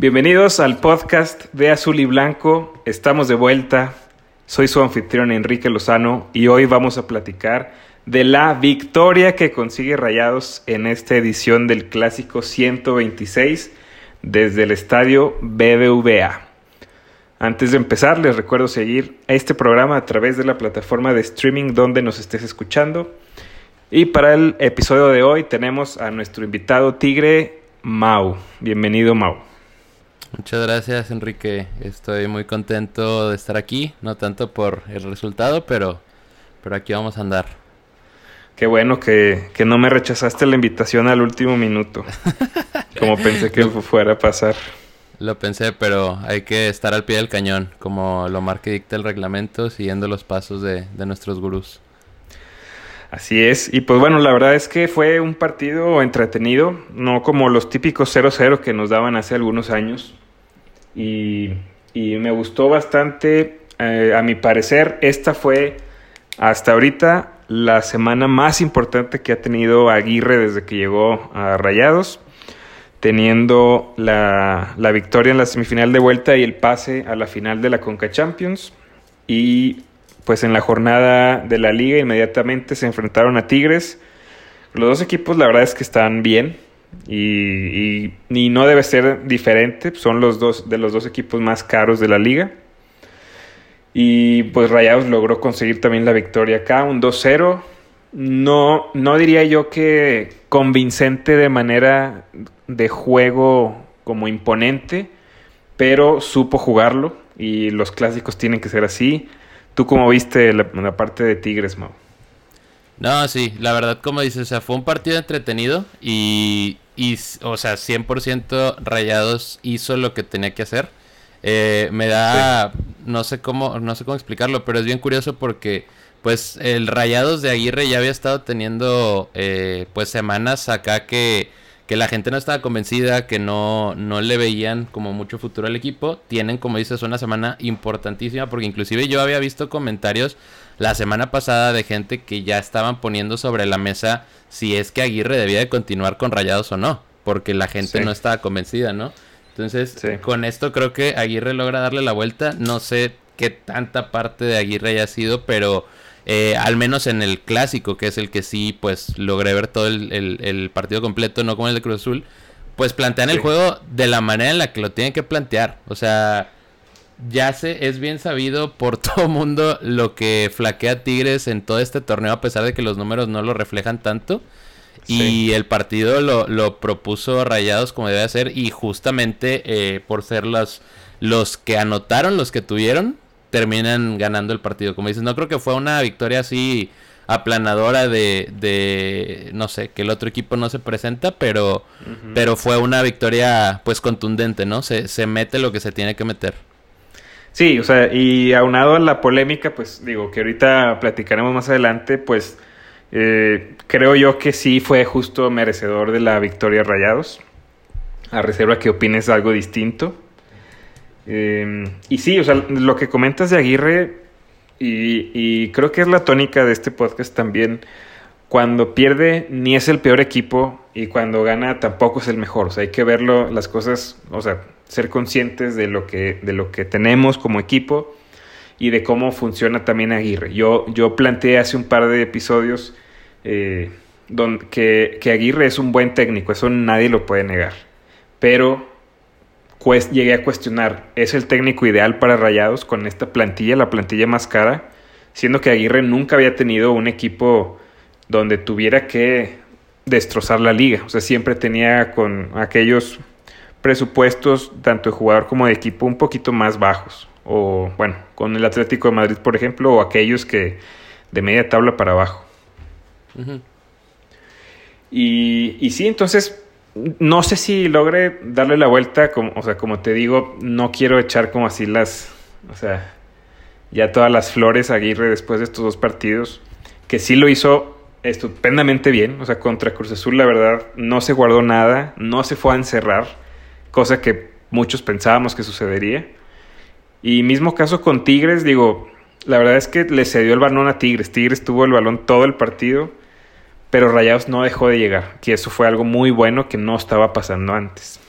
Bienvenidos al podcast de Azul y Blanco. Estamos de vuelta. Soy su anfitrión Enrique Lozano y hoy vamos a platicar de la victoria que consigue Rayados en esta edición del Clásico 126 desde el estadio BBVA. Antes de empezar, les recuerdo seguir este programa a través de la plataforma de streaming donde nos estés escuchando. Y para el episodio de hoy tenemos a nuestro invitado tigre, Mau. Bienvenido, Mau. Muchas gracias, Enrique. Estoy muy contento de estar aquí, no tanto por el resultado, pero, pero aquí vamos a andar. Qué bueno que, que no me rechazaste la invitación al último minuto, como pensé que fuera a pasar. Lo pensé, pero hay que estar al pie del cañón, como lo marca y dicta el reglamento, siguiendo los pasos de, de nuestros gurús. Así es, y pues bueno, la verdad es que fue un partido entretenido, no como los típicos 0-0 que nos daban hace algunos años. Y, y me gustó bastante, eh, a mi parecer, esta fue hasta ahorita la semana más importante que ha tenido Aguirre desde que llegó a Rayados teniendo la, la, victoria en la semifinal de vuelta y el pase a la final de la Conca Champions. Y pues en la jornada de la liga inmediatamente se enfrentaron a Tigres. Los dos equipos la verdad es que están bien y, y, no debe ser diferente. Son los dos de los dos equipos más caros de la liga. Y pues Rayados logró conseguir también la victoria acá, un 2-0. No, no diría yo que convincente de manera de juego como imponente, pero supo jugarlo y los clásicos tienen que ser así. ¿Tú cómo viste la, la parte de Tigres, Mau? No, sí, la verdad, como dices, o sea, fue un partido entretenido y, y o sea, 100% Rayados hizo lo que tenía que hacer. Eh, me da, sí. no sé cómo, no sé cómo explicarlo, pero es bien curioso porque, pues, el Rayados de Aguirre ya había estado teniendo, eh, pues, semanas acá que que la gente no estaba convencida, que no, no le veían como mucho futuro al equipo. Tienen, como dices, una semana importantísima, porque inclusive yo había visto comentarios la semana pasada de gente que ya estaban poniendo sobre la mesa si es que Aguirre debía de continuar con Rayados o no, porque la gente sí. no estaba convencida, ¿no? Entonces, sí. con esto creo que Aguirre logra darle la vuelta. No sé qué tanta parte de Aguirre haya sido, pero eh, al menos en el clásico, que es el que sí, pues logré ver todo el, el, el partido completo, no como el de Cruz Azul, pues plantean sí. el juego de la manera en la que lo tienen que plantear. O sea, ya se, es bien sabido por todo mundo lo que flaquea Tigres en todo este torneo, a pesar de que los números no lo reflejan tanto. Sí. Y el partido lo, lo, propuso Rayados como debe ser. Y justamente eh, por ser los, los que anotaron, los que tuvieron, terminan ganando el partido. Como dices, no creo que fue una victoria así aplanadora de, de no sé, que el otro equipo no se presenta, pero, uh -huh. pero fue una victoria pues contundente, ¿no? Se, se mete lo que se tiene que meter. Sí, o sea, y aunado a la polémica, pues digo que ahorita platicaremos más adelante, pues eh, creo yo que sí fue justo merecedor de la victoria Rayados. A reserva que opines algo distinto. Eh, y sí, o sea, lo que comentas de Aguirre, y, creo que es la tónica de este podcast también, cuando pierde ni es el peor equipo y cuando gana tampoco es el mejor. O sea, hay que verlo, las cosas, o sea, ser conscientes de lo que, de lo que tenemos como equipo y de cómo funciona también Aguirre. Yo, yo planteé hace un par de episodios eh, donde, que, que Aguirre es un buen técnico, eso nadie lo puede negar. Pero llegué a cuestionar, ¿es el técnico ideal para Rayados con esta plantilla, la plantilla más cara? Siendo que Aguirre nunca había tenido un equipo donde tuviera que destrozar la liga. O sea, siempre tenía con aquellos presupuestos, tanto de jugador como de equipo, un poquito más bajos. O, bueno, con el Atlético de Madrid, por ejemplo, o aquellos que de media tabla para abajo. Uh -huh. y, y sí, entonces no sé si logre darle la vuelta, como, o sea, como te digo, no quiero echar como así las, o sea, ya todas las flores a Aguirre después de estos dos partidos, que sí lo hizo estupendamente bien, o sea, contra Cruz Azul la verdad no se guardó nada, no se fue a encerrar, cosa que muchos pensábamos que sucedería. Y mismo caso con Tigres, digo, la verdad es que le cedió el balón a Tigres, Tigres tuvo el balón todo el partido pero Rayados no dejó de llegar, que eso fue algo muy bueno que no estaba pasando antes.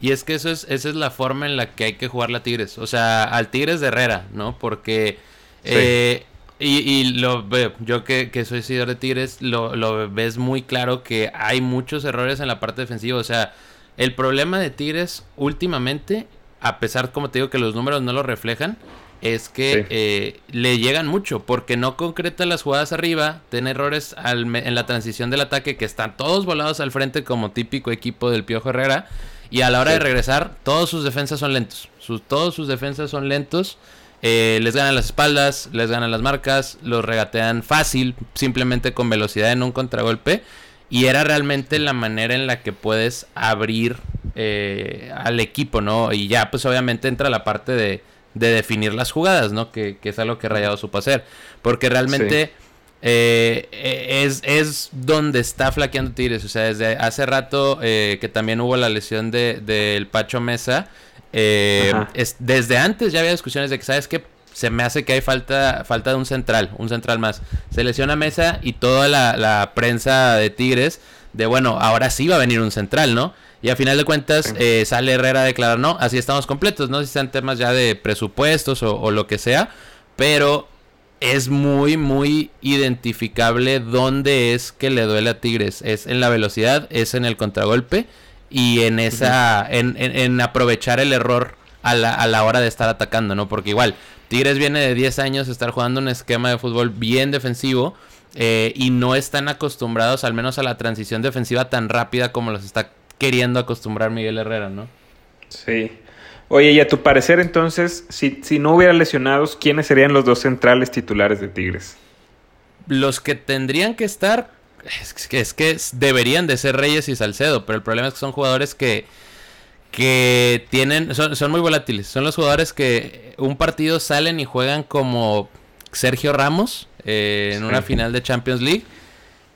Y es que eso es, esa es la forma en la que hay que jugar la Tigres. O sea, al Tigres de Herrera, ¿no? Porque... Eh, y, y, lo veo, yo que, que soy seguidor de Tigres, lo, lo, ves muy claro que hay muchos errores en la parte defensiva. O sea, el problema de Tigres últimamente, a pesar, como te digo, que los números no lo reflejan, es que eh, le llegan mucho porque no concreta las jugadas arriba, tiene errores al, en la transición del ataque que están todos volados al frente como típico equipo del Piojo Herrera y a la hora de regresar todos sus defensas son lentos, sus, todos sus defensas son lentos, eh, les ganan las espaldas, les ganan las marcas, los regatean fácil, simplemente con velocidad en un contragolpe y era realmente la manera en la que puedes abrir eh, al equipo, ¿no? Y ya pues obviamente entra la parte de de definir las jugadas, ¿no? Que, que es algo que Rayado supo hacer. Porque realmente eh, es, es donde está flaqueando Tigres. O sea, desde hace rato eh, que también hubo la lesión del de, Pacho Mesa. Eh, es, desde antes ya había discusiones de que, ¿sabes qué? Se me hace que hay falta, falta de un central, un central más. Se lesiona Mesa y toda la, la prensa de Tigres de, bueno, ahora sí va a venir un central, ¿no? Y a final de cuentas eh, sale Herrera a declarar, no, así estamos completos, no sé si sean temas ya de presupuestos o, lo que sea, pero es muy, muy identificable dónde es que le duele a Tigres. Es en la velocidad, es en el contragolpe y en esa, en, en, aprovechar el error a la, a la hora de estar atacando, ¿no? Porque igual, Tigres viene de 10 años estar jugando un esquema de fútbol bien defensivo. Eh, y no están acostumbrados al menos a la transición defensiva tan rápida como los está queriendo acostumbrar Miguel Herrera, ¿no? Sí. Oye, y a tu parecer entonces, si, si no hubiera lesionados, ¿quiénes serían los dos centrales titulares de Tigres? Los que tendrían que estar, es que, es que deberían de ser Reyes y Salcedo, pero el problema es que son jugadores que, que tienen, son, son muy volátiles. Son los jugadores que un partido salen y juegan como Sergio Ramos eh, en una final de Champions League.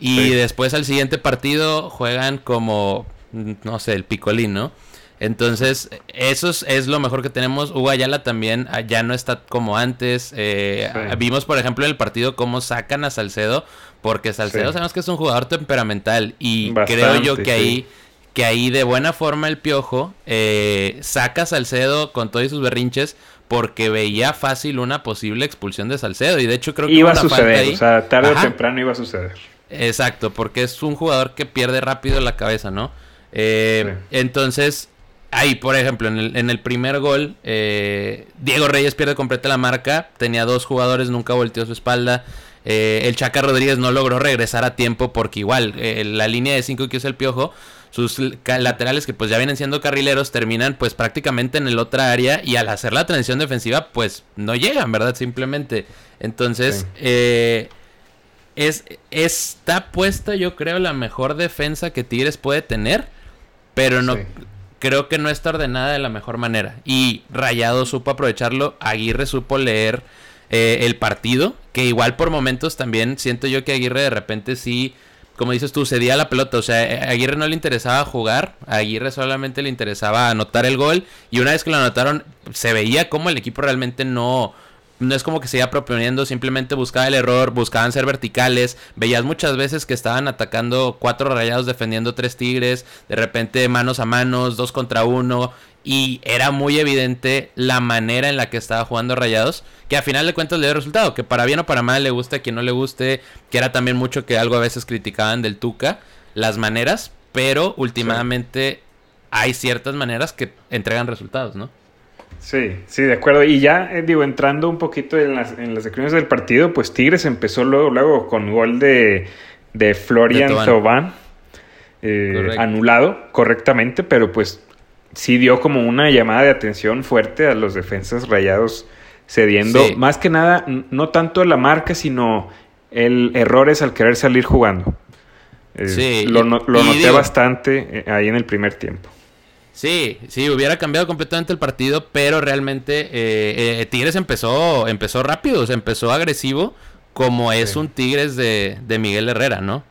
Y después al siguiente partido juegan como no sé, el picolín, ¿no? Entonces, eso es, lo mejor que tenemos. Hugo Ayala también ah, ya no está como antes. Eh, vimos, por ejemplo, en el partido cómo sacan a Salcedo, porque Salcedo sabemos que es un jugador temperamental y creo yo que ahí que ahí de buena forma el piojo eh, saca a Salcedo con todos sus berrinches porque veía fácil una posible expulsión de Salcedo y de hecho creo que iba a suceder, o sea, tarde o temprano iba a suceder. Exacto, porque es un jugador que pierde rápido la cabeza, ¿no? Eh, entonces, ahí, por ejemplo, en el, primer gol, eh, Diego Reyes pierde completa la marca. Tenía dos jugadores, nunca volteó su espalda. Eh, el Chaca Rodríguez no logró regresar a tiempo porque igual la línea de 5 que usa el Piojo, sus laterales que pues ya vienen siendo carrileros terminan pues prácticamente en el otra área y al hacer la transición defensiva pues no llegan, ¿verdad? Simplemente. Entonces, es, está puesta yo creo la mejor defensa que Tigres puede tener pero no creo que no está ordenada de la mejor manera. Y Rayado supo aprovecharlo, Aguirre supo leer eh, el partido, que igual por momentos también siento yo que Aguirre de repente sí, como dices tú, cedía la pelota. O sea, a Aguirre no le interesaba jugar, Aguirre solamente le interesaba anotar el gol. Y una vez que lo anotaron, se veía como el equipo realmente no no es como que se iba proponiendo, simplemente buscaba el error, buscaban ser verticales, veías muchas veces que estaban atacando cuatro rayados defendiendo tres tigres, de repente manos a manos, dos contra uno, y era muy evidente la manera en la que estaba jugando Rayados, que a final de cuentas le dio resultado, que para bien o para mal le guste a quien no le guste, que era también mucho que algo a veces criticaban del Tuca, las maneras, pero últimamente hay ciertas maneras que entregan resultados, ¿no? Sí, sí, de acuerdo. Y ya, eh, digo, entrando un poquito en las, en las del partido, pues Tigres empezó luego, luego con gol de, de Florian Thauvin, eh, anulado correctamente, pero pues sí dio como una llamada de atención fuerte a los defensas rayados cediendo, más que nada, no tanto la marca, sino el errores al querer salir jugando. Eh, sí, lo, lo noté bastante ahí en el primer tiempo. Sí, sí, hubiera cambiado completamente el partido, pero realmente eh, eh, Tigres empezó, empezó rápido, se empezó agresivo, como es un Tigres de, Miguel Herrera, ¿no?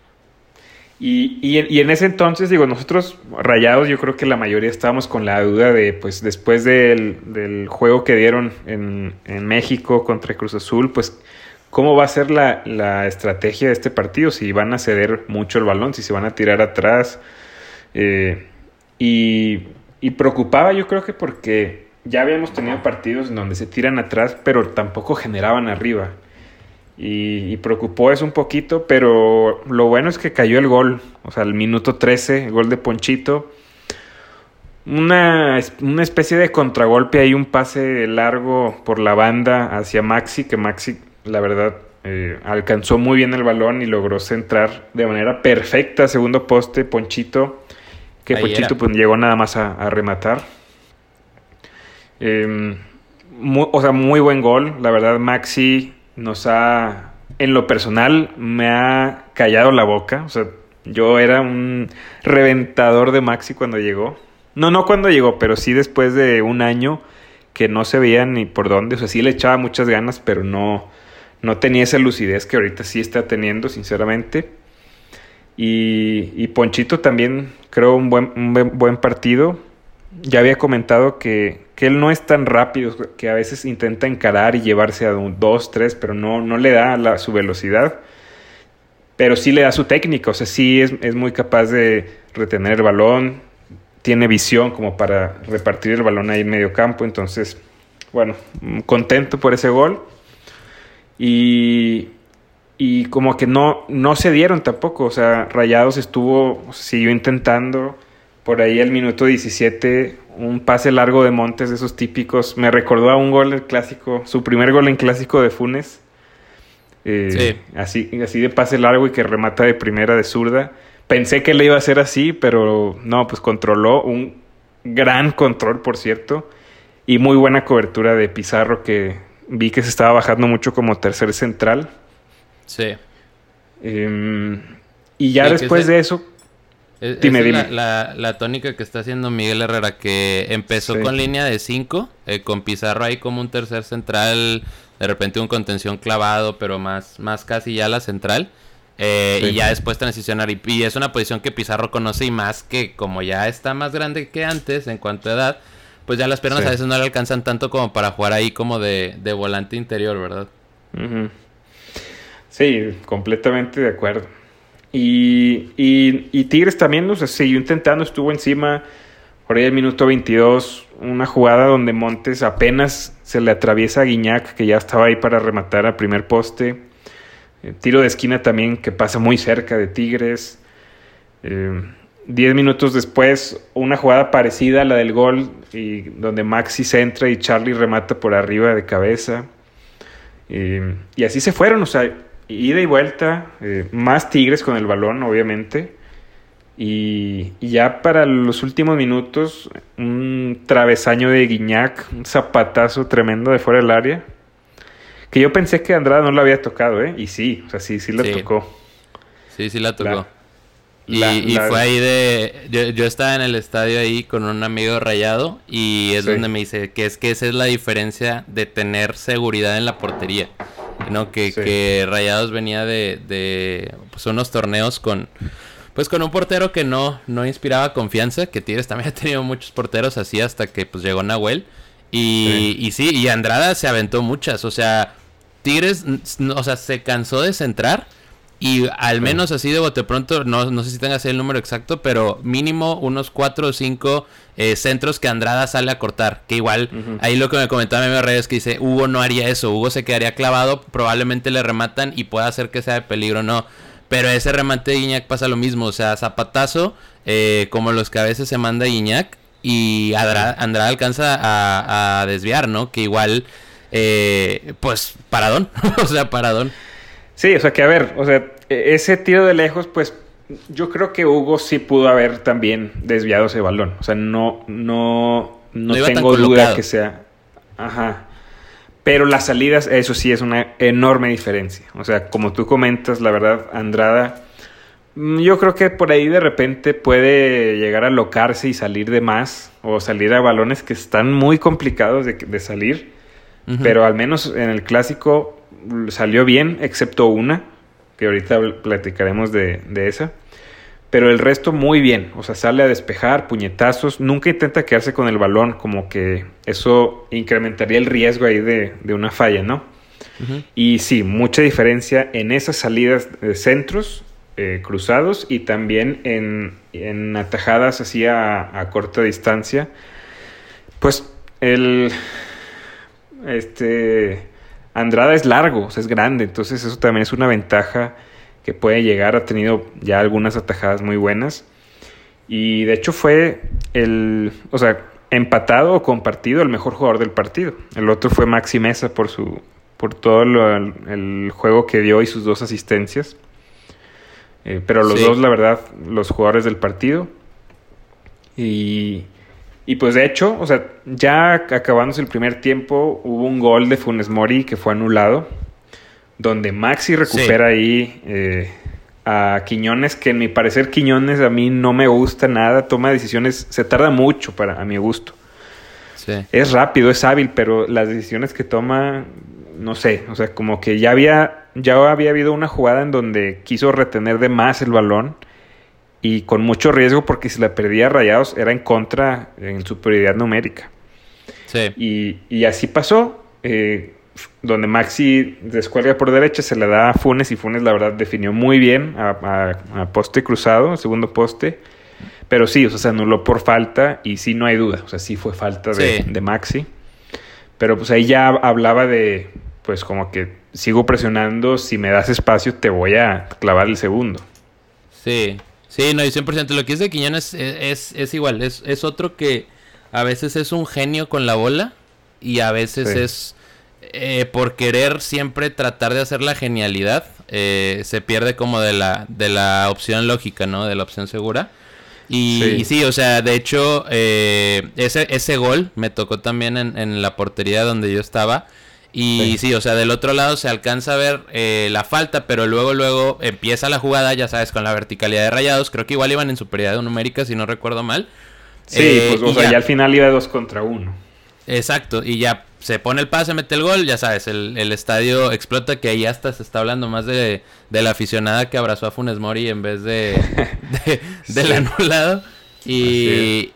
Y, y, en ese entonces, digo, nosotros rayados, yo creo que la mayoría estábamos con la duda de, pues después del, juego que dieron en, México contra Cruz Azul, pues cómo va a ser la, la, estrategia de este partido, si van a ceder mucho el balón, si se van a tirar atrás. Eh, y y preocupaba yo creo que porque ya habíamos tenido partidos en donde se tiran atrás, pero tampoco generaban arriba. Y, y, preocupó eso un poquito, pero lo bueno es que cayó el gol, o sea, el minuto 13, gol de Ponchito. Una, una especie de contragolpe ahí, un pase largo por la banda hacia Maxi, que Maxi, la verdad, eh, alcanzó muy bien el balón y logró centrar de manera perfecta segundo poste Ponchito, que Ponchito pues, llegó nada más a, rematar. Em, o sea, muy buen gol. La verdad, Maxi nos ha, en lo personal, me ha callado la boca. O sea, yo era un reventador de Maxi cuando llegó. No, no cuando llegó, pero sí después de un año que no se veía ni por dónde. O sea, sí le echaba muchas ganas, pero no, no tenía esa lucidez que ahorita sí está teniendo, sinceramente. Y, Ponchito también creo un buen, un buen partido. Ya había comentado que, que, él no es tan rápido, que a veces intenta encarar y llevarse a un 2, 3, pero no, no le da su velocidad. Pero sí le da su técnica, o sea, sí es, es muy capaz de retener el balón, tiene visión como para repartir el balón ahí en medio campo. Entonces, bueno, contento por ese gol. Y, y como que no, no se dieron tampoco. O sea, Rayados estuvo, siguió intentando. Por ahí el minuto 17, un pase largo de Montes, de esos típicos. Me recordó a un gol del clásico, su primer gol en clásico de Funes. Eh, así, así de pase largo y que remata de primera de zurda. Pensé que le iba a hacer así, pero no, pues controló. Un gran control, por cierto. Y muy buena cobertura de Pizarro que vi que se estaba bajando mucho como tercer central. Sí. Em, y ya después de eso... dime, dime. La, tónica que está haciendo Miguel Herrera, que empezó con línea de 5, eh, con Pizarro ahí como un tercer central, de repente un contención clavado, pero más, más casi ya la central. Eh, y ya después transicionar. Y, y, es una posición que Pizarro conoce y más que como ya está más grande que antes en cuanto a edad, pues ya las piernas a veces no le alcanzan tanto como para jugar ahí como de, volante interior, ¿verdad? Sí, completamente de acuerdo. Y, y, Tigres también, o sea, siguió intentando, estuvo encima por ahí el minuto 22, una jugada donde Montes apenas se le atraviesa a Guiñac, que ya estaba ahí para rematar al primer poste. Eh, tiro de esquina también que pasa muy cerca de Tigres. Eh, Diez minutos después, una jugada parecida a la del gol, y donde Maxi centra y Charlie remata por arriba de cabeza. y así se fueron, o sea, ida y vuelta, eh, más Tigres con el balón, obviamente. Y, ya para los últimos minutos, un travesaño de Guiñac, un zapatazo tremendo de fuera del área. Que yo pensé que Andrada no lo había tocado, ¿eh? Y sí, o sea, sí, sí la tocó. Sí, sí la tocó. Y, fue ahí de. Yo, estaba en el estadio ahí con un amigo rayado y es donde me dice que es que esa es la diferencia de tener seguridad en la portería. ¿No? Que, que Rayados venía de, de pues, unos torneos con. Pues con un portero que no, no inspiraba confianza, que Tigres también ha tenido muchos porteros así hasta que pues llegó Nahuel. Y y sí, y Andrada se aventó muchas. O sea, Tigres, o sea, se cansó de centrar y al menos así de bote pronto, no, no sé si tengas el número exacto, pero mínimo unos cuatro o cinco eh, centros que Andrada sale a cortar. Que igual, ahí lo que me comentaba Meme Reyes que dice, Hugo no haría eso, Hugo se quedaría clavado, probablemente le rematan y pueda hacer que sea de peligro, no. Pero ese remate de Iñak pasa lo mismo, o sea, zapatazo, eh, como los que a veces se manda Iñak, y Andrada, alcanza a, desviar, ¿no? Que igual, eh, pues, paradón, o sea, paradón. Sí, o sea que a ver, o sea, e-, ese tiro de lejos, pues yo creo que Hugo sí pudo haber también desviado ese balón. O sea, no, no, no, tengo duda que sea. Ajá. Pero las salidas, eso sí es una enorme diferencia. O sea, como tú comentas, la verdad, Andrada, mm, yo creo que por ahí de repente puede llegar a locarse y salir de más. O salir a balones que están muy complicados de, salir. Pero al menos en el clásico salió bien, excepto una, que ahorita platicaremos de, esa. Pero el resto muy bien, o sea, sale a despejar, puñetazos, nunca intenta quedarse con el balón, como que eso incrementaría el riesgo ahí de, una falla, ¿no? Y sí, mucha diferencia en esas salidas de centros eh, cruzados y también en, atajadas así a, corta distancia. Pues el este Andrada es largo, es grande, entonces eso también es una ventaja que puede llegar. Ha tenido ya algunas atajadas muy buenas. Y de hecho fue el, o sea, empatado o compartido el mejor jugador del partido. El otro fue Maxi Mesa por su por todo el juego que dio y sus dos asistencias. Eh, pero los dos, la verdad, los jugadores del partido. Y, y pues de hecho, o sea, ya acabándose el primer tiempo, hubo un gol de Funes Mori que fue anulado. Donde Maxi recupera ahí eh, a Quiñones, que en mi parecer Quiñones a mí no me gusta nada, toma decisiones, se tarda mucho para a mi gusto. Es rápido, es hábil, pero las decisiones que toma, no sé, o sea, como que ya había ya había habido una jugada en donde quiso retener de más el balón y con mucho riesgo porque si la perdía Rayados era en contra en superioridad numérica. Sí. Y, así pasó, eh, donde Maxi descuelga por derecha, se le da a Funes y Funes la verdad definió muy bien a, poste cruzado, segundo poste. Pero sí, o sea, se anuló por falta y sí no hay duda, o sea, sí fue falta de, de Maxi. Pero pues ahí ya hablaba de, pues como que sigo presionando, si me das espacio te voy a clavar el segundo. Sí, sí, no, y 100%. Lo que es de Quiñones es, es, igual, es, es, otro que a veces es un genio con la bola y a veces es eh, por querer siempre tratar de hacer la genialidad, eh, se pierde como de la, de la opción lógica, ¿no? De la opción segura. Y sí, o sea, de hecho, eh, ese, ese gol me tocó también en, en la portería donde yo estaba. Y sí. o sea, del otro lado se alcanza a ver eh, la falta, pero luego, luego empieza la jugada, ya sabes, con la verticalidad de rayados. Creo que igual iban en superioridad numérica, si no recuerdo mal. Sí, eh, pues o sea, ya, al final iba dos contra uno. Exacto, y ya se pone el pase, mete el gol, ya sabes, el, estadio explota, que ahí hasta se está hablando más de, la aficionada que abrazó a Funes Mori en vez de, del anulado. Y,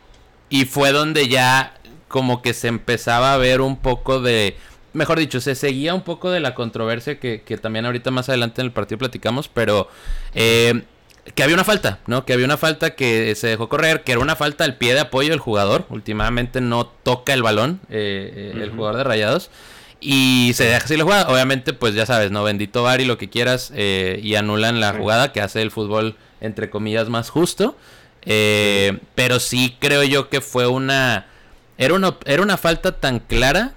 y fue donde ya como que se empezaba a ver un poco de mejor dicho, se seguía un poco de la controversia que, también ahorita más adelante en el partido platicamos, pero eh, que había una falta, ¿no? Que había una falta que se dejó correr, que era una falta al pie de apoyo del jugador. Últimamente no toca el balón eh, eh, el jugador de Rayados. Y se deja así la jugada. Obviamente, pues ya sabes, ¿no? Bendito Bari, lo que quieras. y anulan la jugada que hace el fútbol, entre comillas, más justo. Pero sí creo yo que fue una... Era, una... era una falta tan clara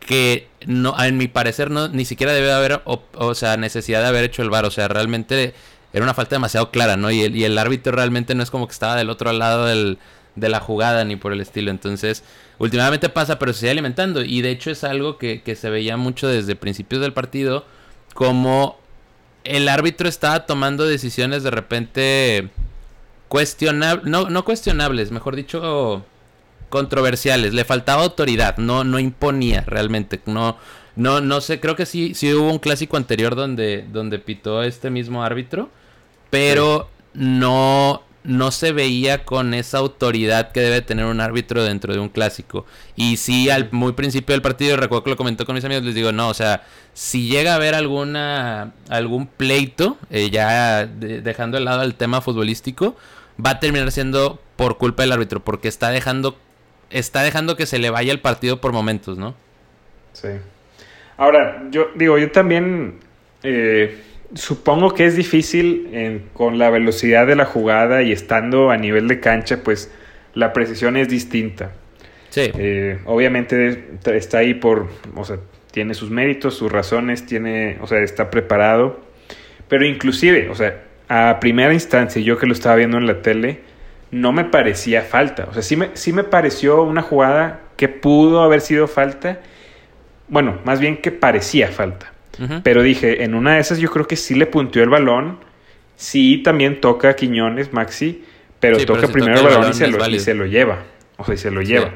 que no, en mi parecer no, ni siquiera debe haber, o, sea, necesidad de haber hecho el bar, o sea, realmente era una falta demasiado clara, ¿no? Y el, y el árbitro realmente no es como que estaba del otro lado del, de la jugada ni por el estilo, entonces, últimamente pasa, pero se sigue alimentando, y de hecho es algo que, que se veía mucho desde principios del partido, como el árbitro estaba tomando decisiones de repente cuestionables, no, no cuestionables, mejor dicho controversiales. Le faltaba autoridad, no, no imponía realmente. No, no, no sé, creo que sí, sí hubo un clásico anterior donde, donde pitó este mismo árbitro, pero no, no se veía con esa autoridad que debe tener un árbitro dentro de un clásico. Y sí, al muy principio del partido, recuerdo que lo comentó con mis amigos, les digo, no, o sea, si llega a haber alguna, algún pleito, eh, ya dejando de lado el tema futbolístico, va a terminar siendo por culpa del árbitro, porque está dejando está dejando que se le vaya el partido por momentos, ¿no? Sí. Ahora, yo digo, yo también eh, supongo que es difícil con la velocidad de la jugada y estando a nivel de cancha, pues la precisión es distinta. Sí. Eh, obviamente está ahí por, o sea, tiene sus méritos, sus razones, tiene, o sea, está preparado. Pero inclusive, o sea, a primera instancia, yo que lo estaba viendo en la tele, no me parecía falta. O sea, sí me, sí me pareció una jugada que pudo haber sido falta. Bueno, más bien que parecía falta. Pero dije, en una de esas yo creo que sí le punteó el balón. Sí, también toca a Quiñones, Maxi. Pero toca primero el balón, y, se lo, lleva. O sea, y se lo lleva.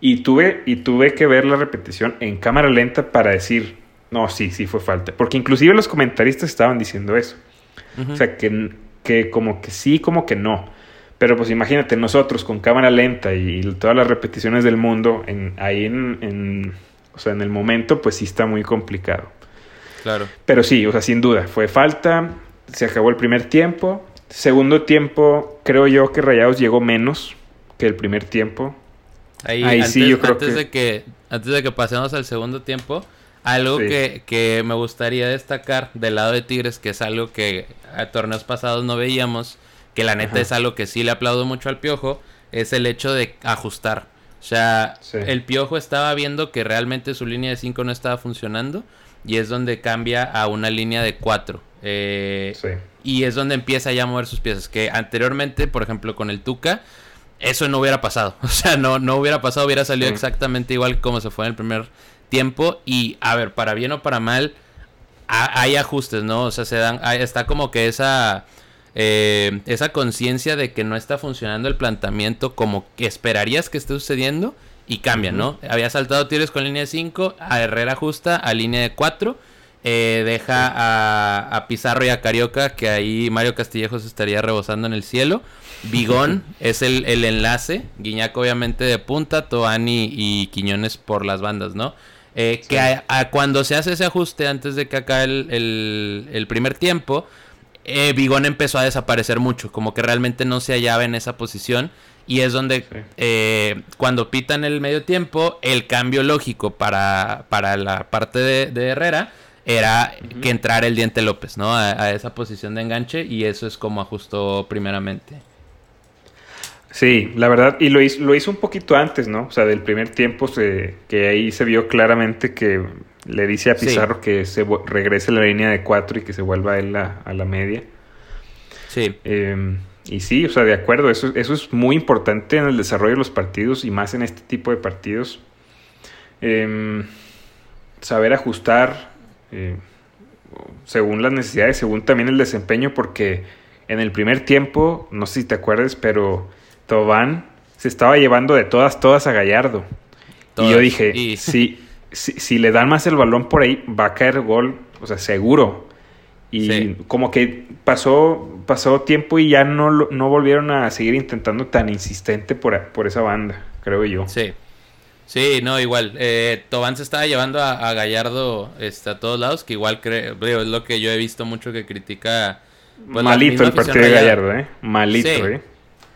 Y, tuve, y tuve que ver la repetición en cámara lenta para decir, no, sí, sí fue falta. Porque inclusive los comentaristas estaban diciendo eso. O sea, que, que como que sí, como que no. Pero pues imagínate, nosotros con cámara lenta y todas las repeticiones del mundo, en, ahí en, o sea, en el momento, pues sí está muy complicado. Claro. Pero sí, o sea, sin duda, fue falta. se acabó el primer tiempo. Segundo tiempo, creo yo que Rayados llegó menos que el primer tiempo. Ahí, sí, yo creo antes De que, antes de que pasemos al segundo tiempo, algo que, que, me gustaría destacar del lado de Tigres, que es algo que a torneos pasados no veíamos, que la neta es algo que sí le aplaudo mucho al Piojo, es el hecho de ajustar. O sea, el Piojo estaba viendo que realmente su línea de 5 no estaba funcionando y es donde cambia a una línea de 4. Eh, y es donde empieza ya a mover sus piezas. Que anteriormente, por ejemplo, con el Tuca, eso no hubiera pasado. O sea, no, no hubiera pasado, hubiera salido exactamente igual como se fue en el primer tiempo y a ver, para bien o para mal, hay ajustes, ¿no? O sea, se dan, está como que esa, eh, esa conciencia de que no está funcionando el planteamiento como que esperarías que esté sucediendo y cambia, ¿no? Había saltado tiros con línea de 5, a Herrera ajusta a línea de 4. Eh, deja a, a, Pizarro y a Carioca, que ahí Mario Castillejos estaría rebosando en el cielo. Bigón es el, enlace, Guiñac obviamente de punta, Toani y Quiñones por las bandas, ¿no? Eh, que a, cuando se hace ese ajuste antes de que acá el, el, primer tiempo, eh, Bigón empezó a desaparecer mucho, como que realmente no se hallaba en esa posición. Y es donde eh, cuando pitan el medio tiempo, el cambio lógico para, para la parte de, Herrera era que entrara el Diente López, ¿no? A, esa posición de enganche y eso es como ajustó primeramente. Sí, la verdad, y lo hizo, lo hizo un poquito antes, ¿no? O sea, del primer tiempo, se, que ahí se vio claramente que le dice a Pizarro que se regrese a la línea de cuatro y que se vuelva él a, a la media. Sí. Eh, y sí, o sea, de acuerdo, eso, eso es muy importante en el desarrollo de los partidos y más en este tipo de partidos. Em, saber ajustar eh, según las necesidades, según también el desempeño, porque en el primer tiempo, no sé si te acuerdas, pero Tobán se estaba llevando de todas, todas a Gallardo. y yo dije, si, si, le dan más el balón por ahí, va a caer gol, o sea, seguro. Y como que pasó, pasó tiempo y ya no, no volvieron a seguir intentando tan insistente por, por esa banda, creo yo. Sí. Sí, no, igual. Eh, Tobán se estaba llevando a, Gallardo este, a todos lados, que igual creo, es lo que yo he visto mucho que critica. Pues, Malito el partido de Gallardo, ¿eh? Malito, ¿eh?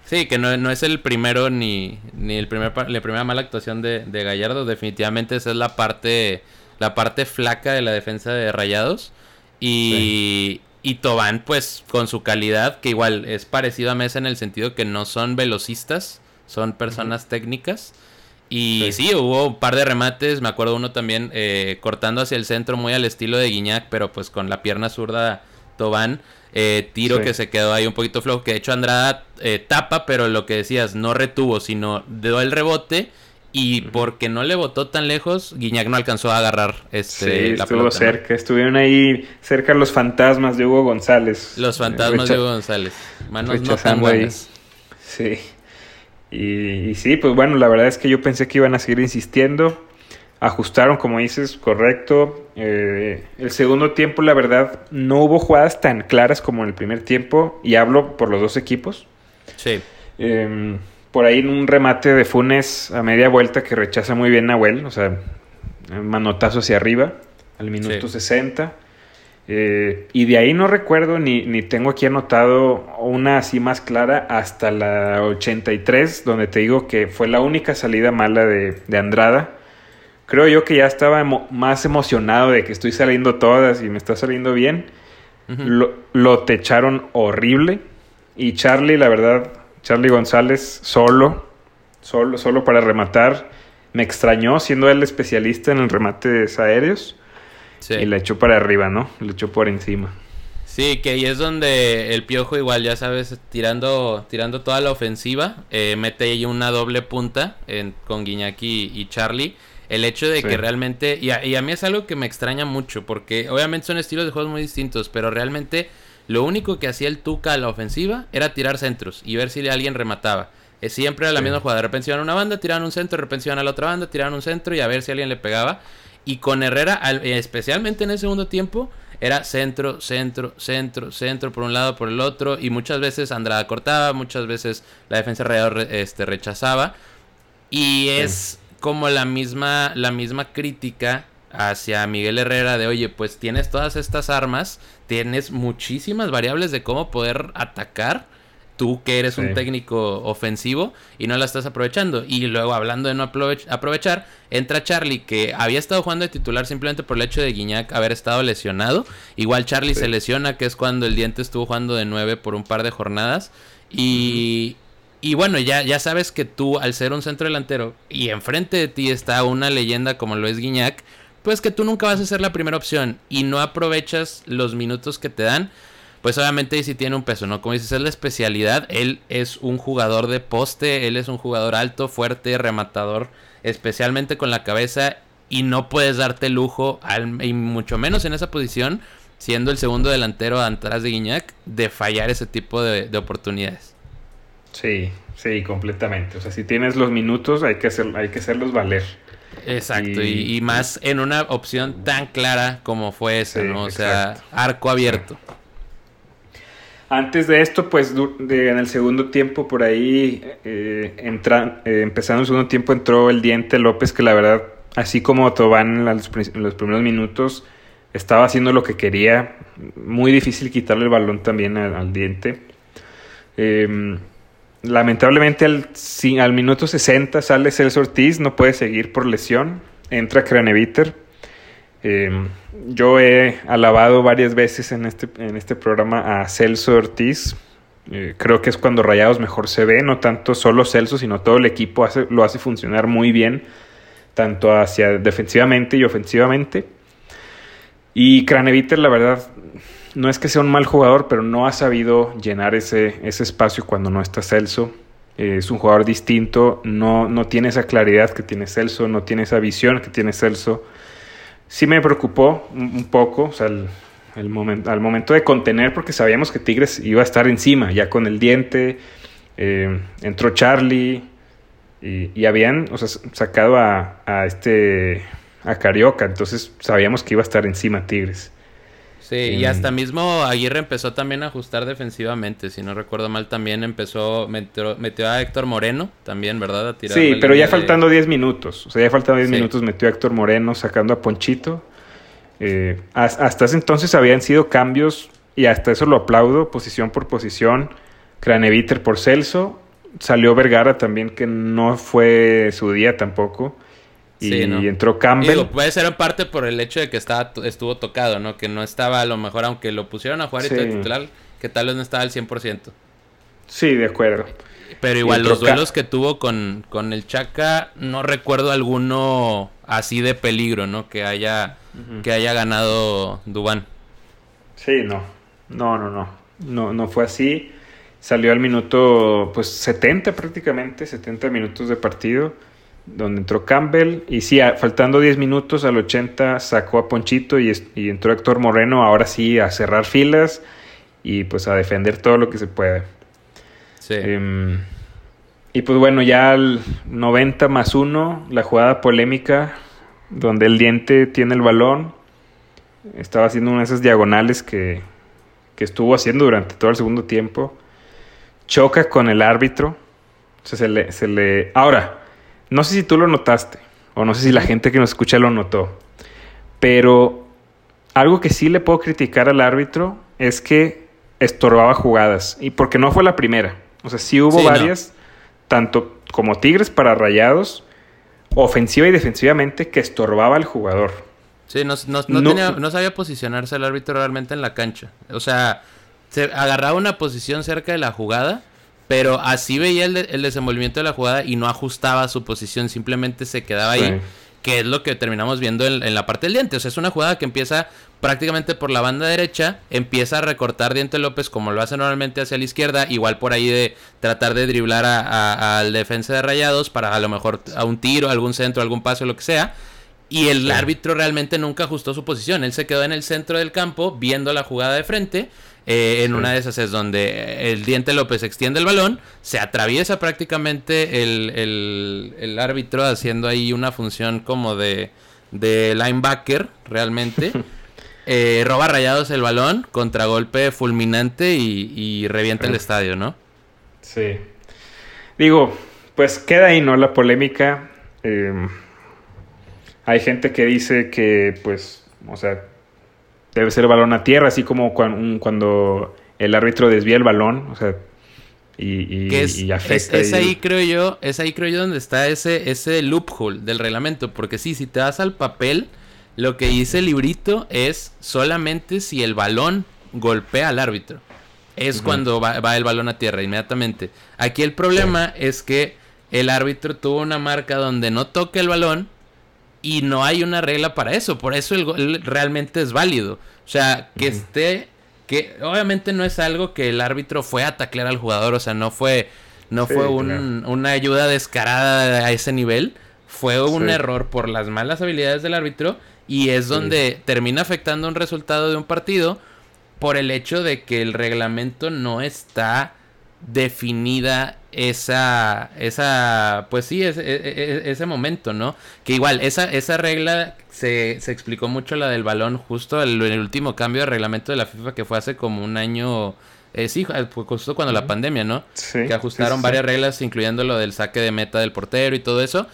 Sí, que no, no, es el primero ni, ni el primer, la primera mala actuación de, de, Gallardo. Definitivamente esa es la parte, la parte flaca de la defensa de Rayados. Y, y Tobán, pues, con su calidad, que igual es parecido a Mesa en el sentido que no son velocistas, son personas técnicas. Y sí. hubo un par de remates, me acuerdo uno también eh, cortando hacia el centro, muy al estilo de Guiñac, pero pues con la pierna zurda Tobán. Eh, tiro que se quedó ahí un poquito flojo. Que de hecho Andrada eh, tapa, pero lo que decías, no retuvo, sino dio el rebote. Y porque no le botó tan lejos, Guiñac no alcanzó a agarrar este, sí, estuvo cerca. Estuvieron ahí cerca los fantasmas de Hugo González. Los fantasmas de Hugo González. Manos no tan buenas. Sí. Y, y, sí, pues bueno, la verdad es que yo pensé que iban a seguir insistiendo ajustaron, como dices, correcto. Eh, el segundo tiempo, la verdad, no hubo jugadas tan claras como en el primer tiempo, y hablo por los dos equipos. Sí. Em, por ahí en un remate de Funes a media vuelta que rechaza muy bien Nahuel, o sea, manotazo hacia arriba, al minuto 60. Eh, y de ahí no recuerdo ni, ni tengo aquí anotado una así más clara hasta la 83, donde te digo que fue la única salida mala de, de Andrada creo yo que ya estaba más emocionado de que estoy saliendo todas y me está saliendo bien. lo, lo techaron horrible. Y Charlie, la verdad, Charlie González, solo, solo, solo para rematar. Me extrañó siendo él especialista en el remates aéreos. Y le echó para arriba, ¿no? Le echó por encima. Sí, que ahí es donde el piojo igual, ya sabes, tirando, tirando toda la ofensiva, eh, mete ahí una doble punta con Guiñaki y Charlie el hecho de que realmente, y a, mí es algo que me extraña mucho, porque obviamente son estilos de juegos muy distintos, pero realmente lo único que hacía el Tuca a la ofensiva era tirar centros y ver si alguien remataba. Es siempre era la misma jugada. De repente iban a una banda, tiraban un centro, de repente iban a la otra banda, tiraban un centro y a ver si alguien le pegaba. Y con Herrera, especialmente en el segundo tiempo, era centro, centro, centro, centro por un lado, por el otro. Y muchas veces Andrada cortaba, muchas veces la defensa alrededor este, rechazaba. Y es como la misma, la misma crítica hacia Miguel Herrera de, oye, pues tienes todas estas armas, tienes muchísimas variables de cómo poder atacar tú que eres un técnico ofensivo y no la estás aprovechando. Y luego hablando de no aprovechar, entra Charlie que había estado jugando de titular simplemente por el hecho de Guiñac haber estado lesionado. Igual Charlie se lesiona, que es cuando el diente estuvo jugando de 9 por un par de jornadas. Y, y bueno, ya, ya sabes que tú al ser un centro delantero y enfrente de ti está una leyenda como lo es Guiñac, pues que tú nunca vas a ser la primera opción y no aprovechas los minutos que te dan pues obviamente sí tiene un peso, ¿no? Como dices, es la especialidad. Él es un jugador de poste, él es un jugador alto, fuerte, rematador, especialmente con la cabeza. Y no puedes darte lujo, y mucho menos en esa posición, siendo el segundo delantero atrás de Guiñac, de fallar ese tipo de, oportunidades. Sí, sí, completamente. O sea, si tienes los minutos, hay que, hacer, hay que hacerlos valer. Exacto, y, más en una opción tan clara como fue esa, ¿no? O sea, arco abierto. Antes de esto, pues en el segundo tiempo, por ahí, eh, entra, eh, empezando el segundo tiempo, entró el Diente López, que la verdad, así como Tobán en los, primeros minutos, estaba haciendo lo que quería. Muy difícil quitarle el balón también al, Diente. Em, lamentablemente al, minuto 60 sale Celso Ortiz, no puede seguir por lesión. Entra Craneviter Em, yo he alabado varias veces en este, en este programa a Celso Ortiz. Eh, creo que es cuando Rayados mejor se ve, no tanto solo Celso, sino todo el equipo lo hace funcionar muy bien, tanto hacia defensivamente y ofensivamente. Y Craneviter, la verdad, no es que sea un mal jugador, pero no ha sabido llenar ese, ese espacio cuando no está Celso. Eh, es un jugador distinto, no, no tiene esa claridad que tiene Celso, no tiene esa visión que tiene Celso sí me preocupó un, poco, o sea, al momento de contener, porque sabíamos que Tigres iba a estar encima, ya con el diente, eh, entró Charlie y, habían o sea, sacado a, a, este a Carioca, entonces sabíamos que iba a estar encima Tigres. Sí, y hasta mismo Aguirre empezó también a ajustar defensivamente, si no recuerdo mal también empezó, metió, a Héctor Moreno también, ¿verdad? sí, pero ya faltando 10 minutos, o sea, ya faltando 10 minutos metió a Héctor Moreno sacando a Ponchito. Eh, hasta ese entonces habían sido cambios, y hasta eso lo aplaudo, posición por posición, Craneviter por Celso, salió Vergara también, que no fue su día tampoco. Y, entró Campbell. puede ser en parte por el hecho de que estaba, estuvo tocado, ¿no? Que no estaba a lo mejor, aunque lo pusieron a jugar y todo titular, que tal vez no estaba al 100%. Sí, de acuerdo. Pero igual los duelos que tuvo con, con el Chaca, no recuerdo alguno así de peligro, ¿no? Que haya, que haya ganado Dubán. Sí, no. No, no, no. No, no fue así. Salió al minuto, pues 70 prácticamente, 70 minutos de partido donde entró Campbell y sí, faltando 10 minutos al 80 sacó a Ponchito y, entró Héctor Moreno, ahora sí a cerrar filas y pues a defender todo lo que se puede. Sí. Em, y pues bueno, ya al 90 más 1, la jugada polémica donde el diente tiene el balón, estaba haciendo una de esas diagonales que, que estuvo haciendo durante todo el segundo tiempo, choca con el árbitro, se le, se le... Ahora, no sé si tú lo notaste, o no sé si la gente que nos escucha lo notó, pero algo que sí le puedo criticar al árbitro es que estorbaba jugadas, y porque no fue la primera. O sea, sí hubo varias, tanto como Tigres para Rayados, ofensiva y defensivamente, que estorbaba al jugador. Sí, no, no sabía posicionarse el árbitro realmente en la cancha. O sea, se agarraba una posición cerca de la jugada pero así veía el, desenvolvimiento de la jugada y no ajustaba su posición, simplemente se quedaba ahí, que es lo que terminamos viendo en, la parte del diente. O sea, es una jugada que empieza prácticamente por la banda derecha, empieza a recortar Diente López como lo hace normalmente hacia la izquierda, igual por ahí de tratar de driblar al defensa de Rayados para a lo mejor a un tiro, algún centro, algún paso, lo que sea. Y el árbitro realmente nunca ajustó su posición. Él se quedó en el centro del campo viendo la jugada de frente eh, en una de esas es donde el Diente López extiende el balón, se atraviesa prácticamente el, árbitro haciendo ahí una función como de, linebacker realmente. Eh, roba rayados el balón, contragolpe fulminante y, revienta el estadio, ¿no? Sí. Digo, pues queda ahí, ¿no? La polémica. Em, Hay gente que dice que, pues, o sea, debe ser balón a tierra, así como cuando el árbitro desvía el balón, o sea, y, y, afecta. Es, ahí creo yo, es ahí creo yo donde está ese, ese loophole del reglamento, porque sí, si te das al papel, lo que dice el librito es solamente si el balón golpea al árbitro. Es cuando va, el balón a tierra inmediatamente. Aquí el problema es que el árbitro tuvo una marca donde no toca el balón y no hay una regla para eso. Por eso el gol realmente es válido. O sea, que esté que obviamente no es algo que el árbitro fue a taclear al jugador, o sea, no fue, no fue una ayuda descarada a ese nivel, fue un error por las malas habilidades del árbitro y es donde termina afectando un resultado de un partido por el hecho de que el reglamento no está definida esa, esa, pues sí, ese, e, e, ese, momento, ¿no? Que igual, esa, esa regla se, se explicó mucho la del balón justo en el, último cambio de reglamento de la FIFA que fue hace como un año, eh, sí, justo cuando la pandemia, ¿no? Sí, que ajustaron varias reglas, incluyendo lo del saque de meta del portero y todo eso.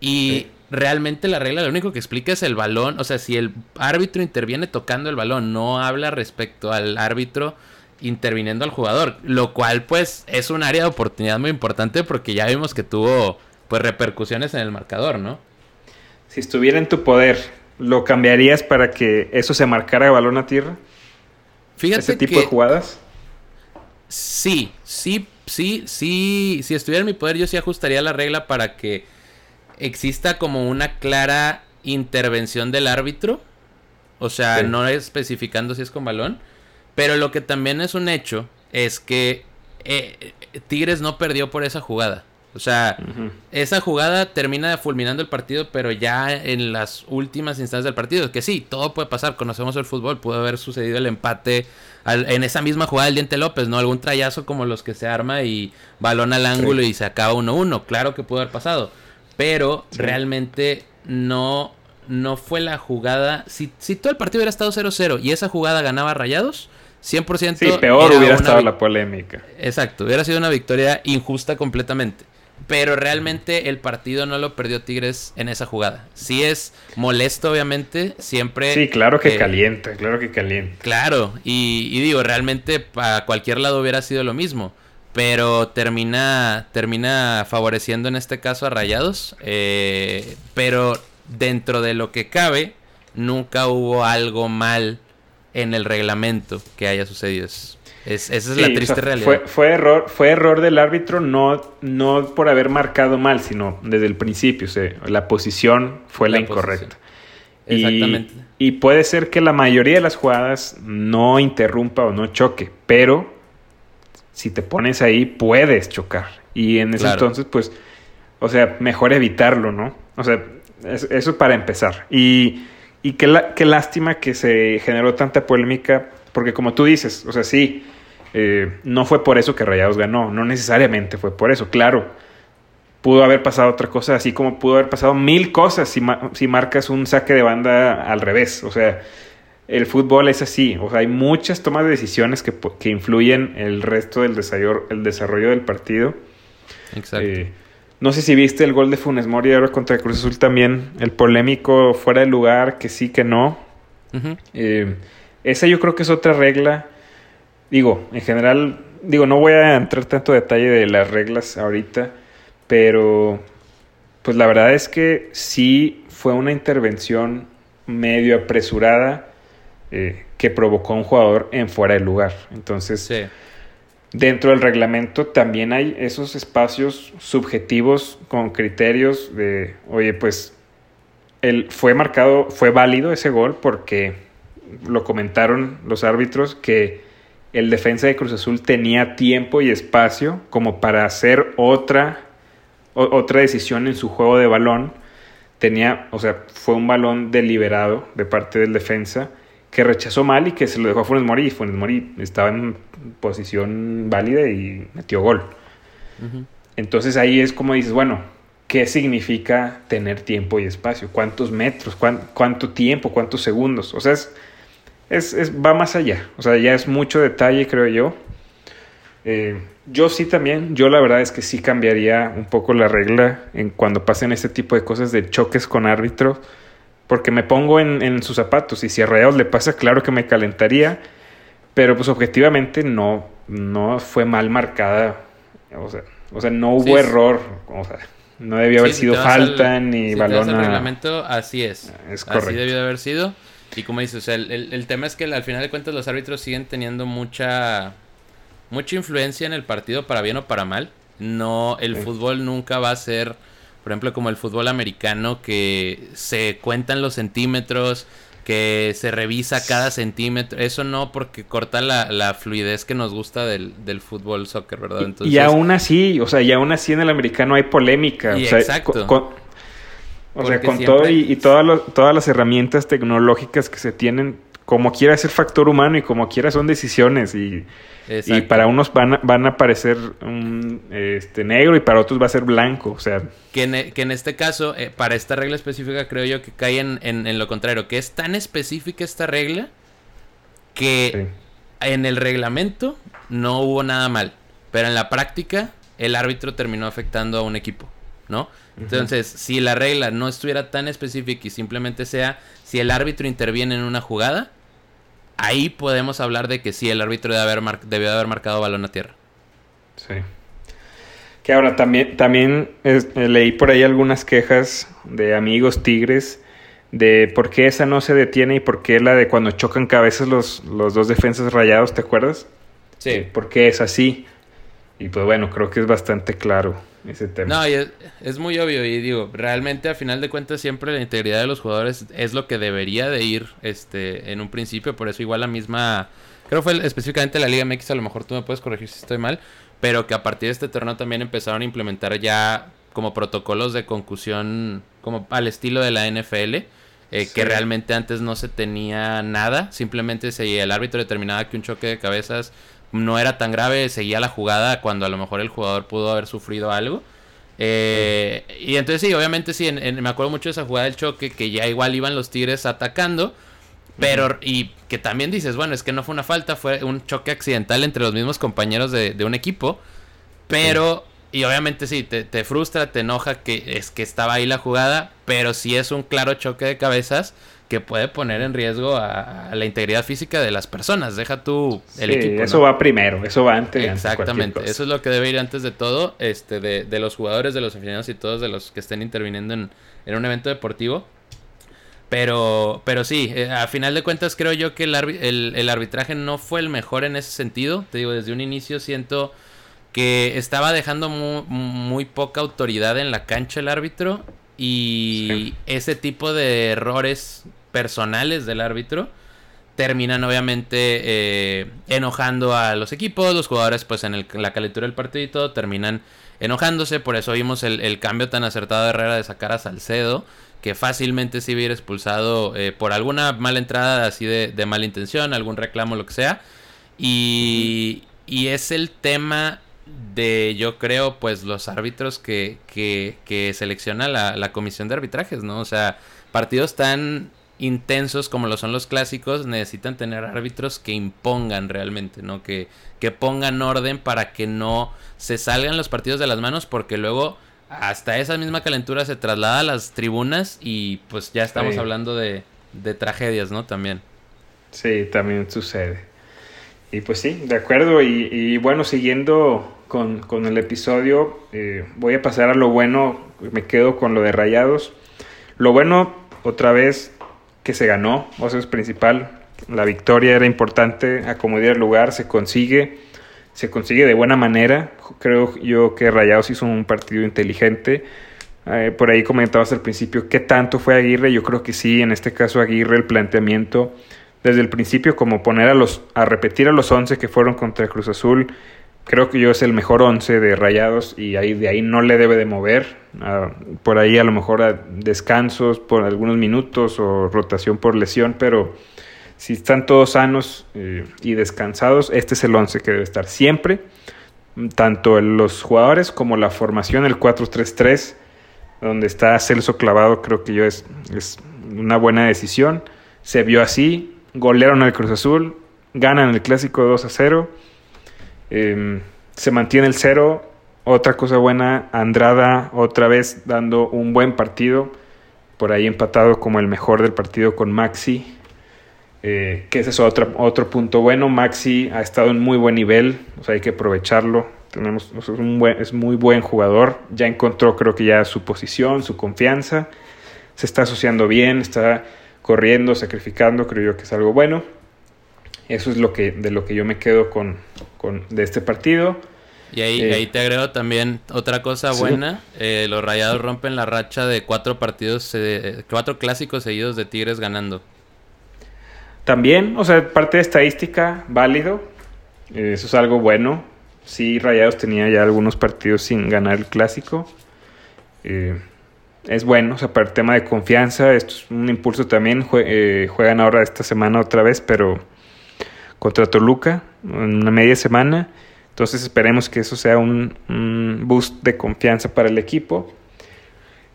Y realmente la regla lo único que explica es el balón, o sea, si el árbitro interviene tocando el balón, no habla respecto al árbitro interviniendo al jugador, lo cual pues es un área de oportunidad muy importante porque ya vimos que tuvo pues repercusiones en el marcador, ¿no? Si estuviera en tu poder, ¿lo cambiarías para que eso se marcara balón a tierra? Fíjate ese tipo de jugadas. Sí, sí, sí, sí, si estuviera en mi poder yo sí ajustaría la regla para que exista como una clara intervención del árbitro, o sea, no especificando si es con balón pero lo que también es un hecho es que eh, Tigres no perdió por esa jugada. O sea, esa jugada termina fulminando el partido, pero ya en las últimas instancias del partido. Que sí, todo puede pasar, conocemos el fútbol, pudo haber sucedido el empate en esa misma jugada del Diente López, ¿no? Algún trayazo como los que se arma y balón al ángulo y se acaba 1-1. Claro que pudo haber pasado, pero realmente no, no fue la jugada. Si, si todo el partido hubiera estado 0-0 y esa jugada ganaba rayados 100%. Sí, peor hubiera estado la polémica. Exacto, hubiera sido una victoria injusta completamente. Pero realmente el partido no lo perdió Tigres en esa jugada. Sí es molesto, obviamente, siempre. Sí, claro que calienta, claro que calienta. Claro, y, digo, realmente para cualquier lado hubiera sido lo mismo. Pero termina, termina favoreciendo en este caso a Rayados. Eh, pero dentro de lo que cabe, nunca hubo algo mal en el reglamento que haya sucedido. Es, esa es la triste realidad. Fue, error, fue error del árbitro no, no por haber marcado mal, sino desde el principio. O sea, la posición fue la, incorrecta. Exactamente. Y, puede ser que la mayoría de las jugadas no interrumpa o no choque, pero si te pones ahí puedes chocar. Y en ese entonces, pues, o sea, mejor evitarlo, ¿no? O sea, eso para empezar. Y y qué, qué lástima que se generó tanta polémica, porque como tú dices, o sea, sí, eh, no fue por eso que Rayados ganó, no necesariamente fue por eso, claro. Pudo haber pasado otra cosa, así como pudo haber pasado mil cosas si, si marcas un saque de banda al revés. O sea, el fútbol es así. O sea, hay muchas tomas de decisiones que, que influyen el resto del desarrollo, el desarrollo del partido. Exacto. Eh, no sé si viste el gol de Funes Mori ahora contra Cruz Azul también, el polémico fuera de lugar, que sí, que no. Eh, esa yo creo que es otra regla. Digo, en general, digo, no voy a entrar tanto detalle de las reglas ahorita, pero pues la verdad es que sí fue una intervención medio apresurada eh, que provocó a un jugador en fuera de lugar. Entonces, sí Dentro del reglamento también hay esos espacios subjetivos con criterios de, oye, pues el, fue marcado, fue válido ese gol porque lo comentaron los árbitros que el defensa de Cruz Azul tenía tiempo y espacio como para hacer otra, otra decisión en su juego de balón. Tenía, o sea, fue un balón deliberado de parte del defensa que rechazó mal y que se lo dejó a Funes Mori y Funes Mori estaba en posición válida y metió gol. Entonces ahí es como dices, bueno, ¿qué significa tener tiempo y espacio? ¿Cuántos metros? ¿Cuánto tiempo? ¿Cuántos segundos? O sea, es, es, va más allá. O sea, ya es mucho detalle, creo yo. Eh, yo sí también, yo la verdad es que sí cambiaría un poco la regla en cuando pasen este tipo de cosas de choques con árbitros porque me pongo en, sus zapatos y si a Rayados le pasa, claro que me calentaría, pero pues objetivamente no, no fue mal marcada, o sea, o sea no hubo error, o sea, no debió haber sido falta ni si balón. el reglamento, así es. Es correcto. Así debió de haber sido. Y como dices, el, el, tema es que al final de cuentas los árbitros siguen teniendo mucha mucha influencia en el partido para bien o para mal. No, el fútbol nunca va a ser, por ejemplo, como el fútbol americano que se cuentan los centímetros, que se revisa cada centímetro. Eso no, porque corta la, fluidez que nos gusta del, fútbol soccer, ¿verdad? Entonces, y, aún así, o sea, y aún así en el americano hay polémica. exacto. O sea, con todo y, todas, todas las herramientas tecnológicas que se tienen, como quiera ser factor humano y como quiera son decisiones y y para unos van a, van a parecer un, este, negro y para otros va a ser blanco. O sea. Que en, que en este caso, eh, para esta regla específica, creo yo que cae en, en, lo contrario. Que es tan específica esta regla que en el reglamento no hubo nada mal. Pero en la práctica, el árbitro terminó afectando a un equipo. ¿No? Entonces, si la regla no estuviera tan específica y simplemente sea si el árbitro interviene en una jugada, ahí podemos hablar de que sí, el árbitro debe haber debió de haber marcado balón a tierra. Sí. Que ahora también, también leí por ahí algunas quejas de amigos tigres de por qué esa no se detiene y por qué la de cuando chocan cabezas los, los dos defensas rayados, ¿te acuerdas? Sí. ¿Por qué es así? Y pues bueno, creo que es bastante claro ese tema. No, es, muy obvio y digo, realmente a final de cuentas siempre la integridad de los jugadores es lo que debería de ir este en un principio, por eso igual la misma, creo que fue específicamente la Liga MX, a lo mejor tú me puedes corregir si estoy mal, pero que a partir de este torneo también empezaron a implementar ya como protocolos de concusión como al estilo de la NFL. Eh, que realmente antes no se tenía nada, simplemente si el árbitro determinaba que un choque de cabezas no era tan grave, seguía la jugada cuando a lo mejor el jugador pudo haber sufrido algo. Eh, y entonces sí, obviamente sí, me acuerdo mucho de esa jugada del choque, que ya igual iban los Tigres atacando, pero y que también dices, bueno, es que no fue una falta, fue un choque accidental entre los mismos compañeros de, un equipo, pero... Y obviamente sí, te, te, frustra, te enoja que es que estaba ahí la jugada, pero si es un claro choque de cabezas que puede poner en riesgo a, la integridad física de las personas. Deja tú el equipo. Eso va primero, eso va antes. Exactamente, eso es lo que debe ir antes de todo, este, de, de los jugadores, de los aficionados y todos de los que estén interviniendo en, en un evento deportivo. Pero, pero sí, eh, a final de cuentas creo yo que el, el, arbitraje no fue el mejor en ese sentido. Te digo, desde un inicio siento que estaba dejando muy, muy poca autoridad en la cancha el árbitro y ese tipo de errores personales del árbitro terminan obviamente eh, enojando a los equipos, los jugadores pues en la calentura del partido y todo terminan enojándose, por eso vimos el, cambio tan acertado de Herrera de sacar a Salcedo, que fácilmente se hubiera expulsado eh, por alguna mala entrada así de, de, mala intención, algún reclamo, lo que sea, y, y es el tema de, yo creo, pues los árbitros que, que, que selecciona la, la, comisión de arbitrajes, ¿no? O sea, partidos tan intensos como lo son los clásicos necesitan tener árbitros que impongan realmente, ¿no? Que, que pongan orden para que no se salgan los partidos de las manos porque luego hasta esa misma calentura se traslada a las tribunas y pues ya estamos hablando de, de tragedias, ¿no? También. Sí, también sucede. Y pues sí, de acuerdo. Y, bueno, siguiendo con, el episodio, eh, voy a pasar a lo bueno. Me quedo con lo de Rayados. Lo bueno, otra vez, que se ganó. O es principal. La victoria era importante. Acomodar el lugar, se consigue. Se consigue de buena manera. Creo yo que Rayados hizo un partido inteligente. Eh, por ahí comentabas al principio qué tanto fue Aguirre. Yo creo que sí, en este caso Aguirre, el planteamiento desde el principio como poner a los a repetir a los 11 que fueron contra Cruz Azul. Creo que yo es el mejor 11 de Rayados y ahí de ahí no le debe de mover. Ah, por ahí a lo mejor a descansos por algunos minutos o rotación por lesión, pero si están todos sanos eh, y descansados, este es el 11 que debe estar siempre. Tanto los jugadores como la formación, el 4-3-3, donde está Celso clavado, creo que yo es, es una buena decisión. Se vio así, golearon al Cruz Azul, ganan el clásico 2 a 0, em, se mantiene el 0. Otra cosa buena, Andrada otra vez dando un buen partido. por ahí empatado como el mejor del partido con Maxi. Eh, que ese es otro, otro punto bueno. Maxi ha estado en muy buen nivel, hay que aprovecharlo. Tenemos, es muy buen jugador. Ya encontró, creo que ya su posición, su confianza. Se está asociando bien, está corriendo, sacrificando, creo yo que es algo bueno. Eso es lo que, de lo que yo me quedo con, con de este partido. Y ahí, Eh, ahí te agrego también otra cosa sí. buena. Eh, los Rayados rompen la racha de cuatro partidos, eh, cuatro clásicos seguidos de Tigres ganando. También, o sea, parte de estadística, válido. Eso es algo bueno. Sí, Rayados tenía ya algunos partidos sin ganar el clásico. Es bueno, o sea, para el tema de confianza, esto es un impulso también. Jue- juegan ahora esta semana otra vez, pero contra Toluca, en una media semana. Entonces esperemos que eso sea un, boost de confianza para el equipo.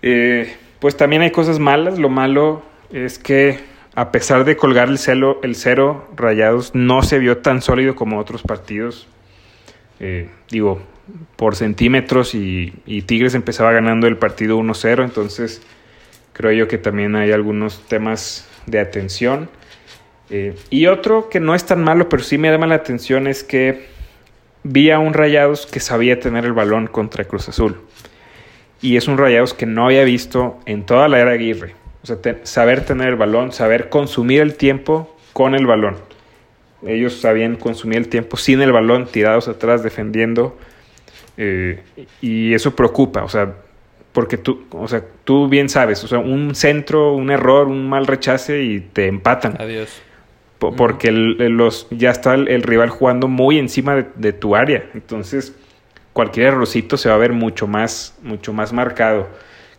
Eh, pues también hay cosas malas. Lo malo es que a pesar de colgar el, celo, el cero, Rayados no se vio tan sólido como otros partidos. Eh, digo, por centímetros y, y Tigres empezaba ganando el partido 1-0. Entonces creo yo que también hay algunos temas de atención. Eh, y otro que no es tan malo, pero sí me llama la atención es que vi a un Rayados que sabía tener el balón contra Cruz Azul. Y es un Rayados que no había visto en toda la era Aguirre. O sea, saber tener el balón, saber consumir el tiempo con el balón. Ellos sabían consumir el tiempo sin el balón, tirados atrás, defendiendo. eh, y eso preocupa, o sea, porque tú, o sea, tú bien sabes, o sea, un centro, un error, un mal rechace y te empatan. Adiós. Po- porque el- los, ya está el, el rival jugando muy encima de, de tu área. Entonces, cualquier errorcito se va a ver mucho más, mucho más marcado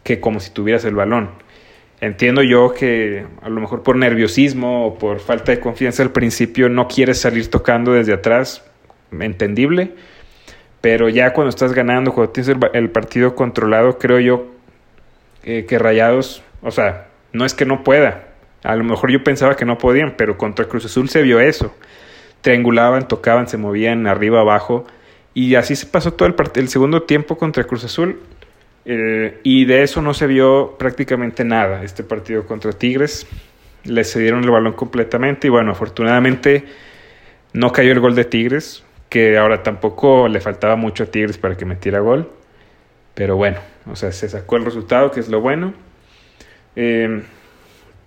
que como si tuvieras el balón. Entiendo yo que a lo mejor por nerviosismo o por falta de confianza al principio no quieres salir tocando desde atrás, entendible. Pero ya cuando estás ganando, cuando tienes el partido controlado, creo yo eh, que Rayados, o sea, no es que no pueda. A lo mejor yo pensaba que no podían, pero contra Cruz Azul se vio eso. Triangulaban, tocaban, se movían arriba, abajo. Y así se pasó todo el, el segundo tiempo contra Cruz Azul. Eh, y de eso no se vio prácticamente nada. Este partido contra Tigres. Les cedieron el balón completamente. Y bueno, afortunadamente no cayó el gol de Tigres. Que ahora tampoco le faltaba mucho a Tigres para que metiera gol. Pero bueno, o sea, se sacó el resultado, que es lo bueno. Eh,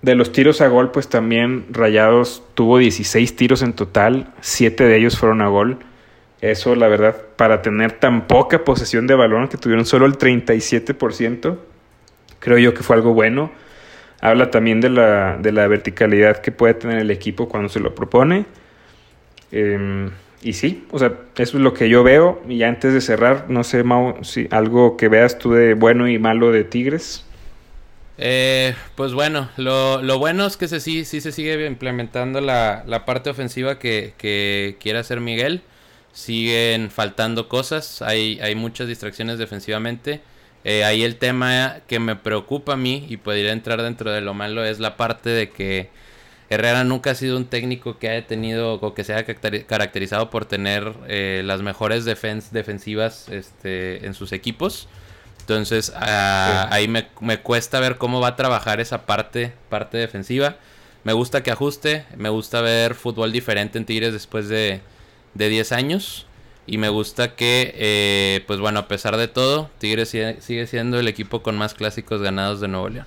de los tiros a gol, pues también Rayados tuvo 16 tiros en total, 7 de ellos fueron a gol. Eso, la verdad, para tener tan poca posesión de balón, que tuvieron solo el 37%, creo yo que fue algo bueno. Habla también de la, de la verticalidad que puede tener el equipo cuando se lo propone. Eh, y sí, o sea, eso es lo que yo veo. Y antes de cerrar, no sé, Mau, si algo que veas tú de bueno y malo de Tigres. Eh, pues bueno, lo, bueno es que sí, sí se sigue implementando la, parte ofensiva que, quiere hacer Miguel. Siguen faltando cosas, hay, muchas distracciones defensivamente. Eh, ahí el tema que me preocupa a mí y podría entrar dentro de lo malo es la parte de que Herrera nunca ha sido un técnico que haya tenido o que se haya caracteri- caracterizado por tener eh, las mejores defens- defensivas este, en sus equipos. Entonces ah, Sí. ahí me, me cuesta ver cómo va a trabajar esa parte, parte defensiva. Me gusta que ajuste, me gusta ver fútbol diferente en Tigres después de, de 10 años. Y me gusta que, eh, pues bueno, a pesar de todo, Tigres sigue, sigue siendo el equipo con más clásicos ganados de Nuevo León.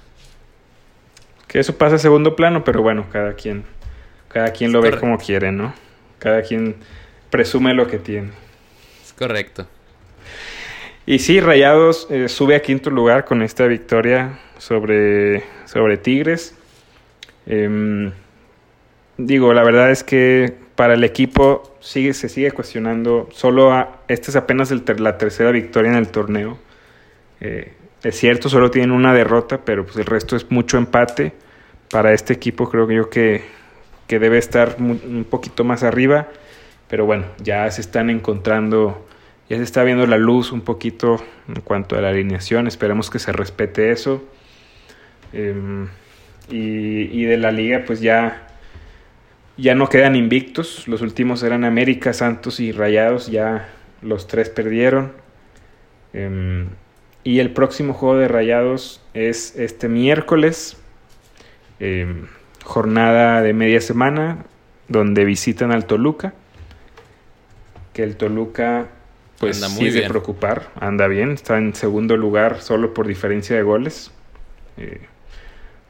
Que eso pasa a segundo plano, pero bueno, cada quien, cada quien lo ve como quiere, ¿no? Cada quien presume lo que tiene. Es correcto. Y sí, Rayados eh, sube a quinto lugar con esta victoria sobre, sobre Tigres. Em, digo, la verdad es que para el equipo sigue, se sigue cuestionando. Solo esta es apenas la tercera victoria en el torneo. Eh, es cierto, solo tienen una derrota, pero pues el resto es mucho empate. Para este equipo creo yo que, que debe estar un poquito más arriba. Pero bueno, ya se están encontrando, ya se está viendo la luz un poquito en cuanto a la alineación. Esperemos que se respete eso. Em, y, y de la liga, pues ya, ya no quedan invictos. Los últimos eran América, Santos y Rayados. Ya los tres perdieron. Em, Y el próximo juego de Rayados es este miércoles, em, jornada de media semana, donde visitan al Toluca. Que el Toluca, pues Anda sí es de bien. preocupar, anda bien, está en segundo lugar solo por diferencia de goles, eh,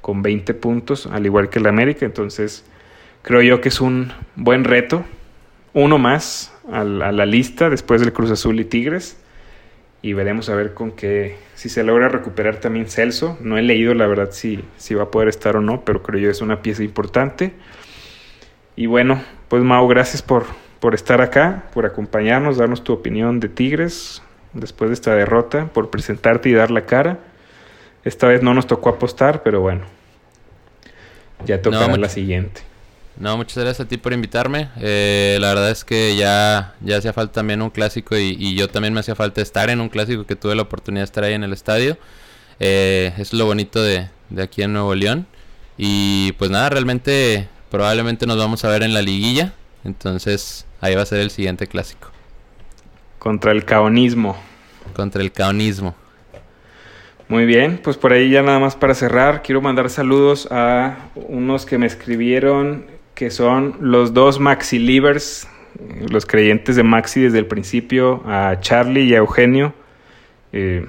con 20 puntos, al igual que el América. Entonces, creo yo que es un buen reto, uno más a la lista después del Cruz Azul y Tigres y veremos a ver con qué, si se logra recuperar también Celso. No he leído la verdad si, si va a poder estar o no, pero creo yo es una pieza importante. Y bueno, pues Mau, gracias por, por estar acá, por acompañarnos, darnos tu opinión de Tigres después de esta derrota, por presentarte y dar la cara. Esta vez no nos tocó apostar, pero bueno, ya tocará mucho- la siguiente. No, muchas gracias a ti por invitarme. Eh, la verdad es que ya, ya hacía falta también un clásico y, y yo también me hacía falta estar en un clásico que tuve la oportunidad de estar ahí en el estadio. Eh, es lo bonito de, de aquí en Nuevo León. Y pues nada, realmente probablemente nos vamos a ver en la liguilla. Entonces ahí va a ser el siguiente clásico. Contra el caonismo. Contra el caonismo. Muy bien, pues por ahí ya nada más para cerrar, quiero mandar saludos a unos que me escribieron que son los dos Maxi Livers, los creyentes de Maxi desde el principio, a Charlie y a Eugenio, eh,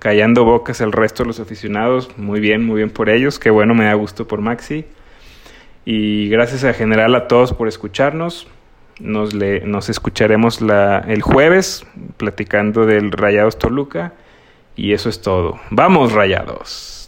callando bocas al resto de los aficionados, muy bien, muy bien por ellos, qué bueno, me da gusto por Maxi. Y gracias a general a todos por escucharnos. Nos, le, nos escucharemos la, el jueves platicando del Rayados Toluca. Y eso es todo. Vamos, Rayados.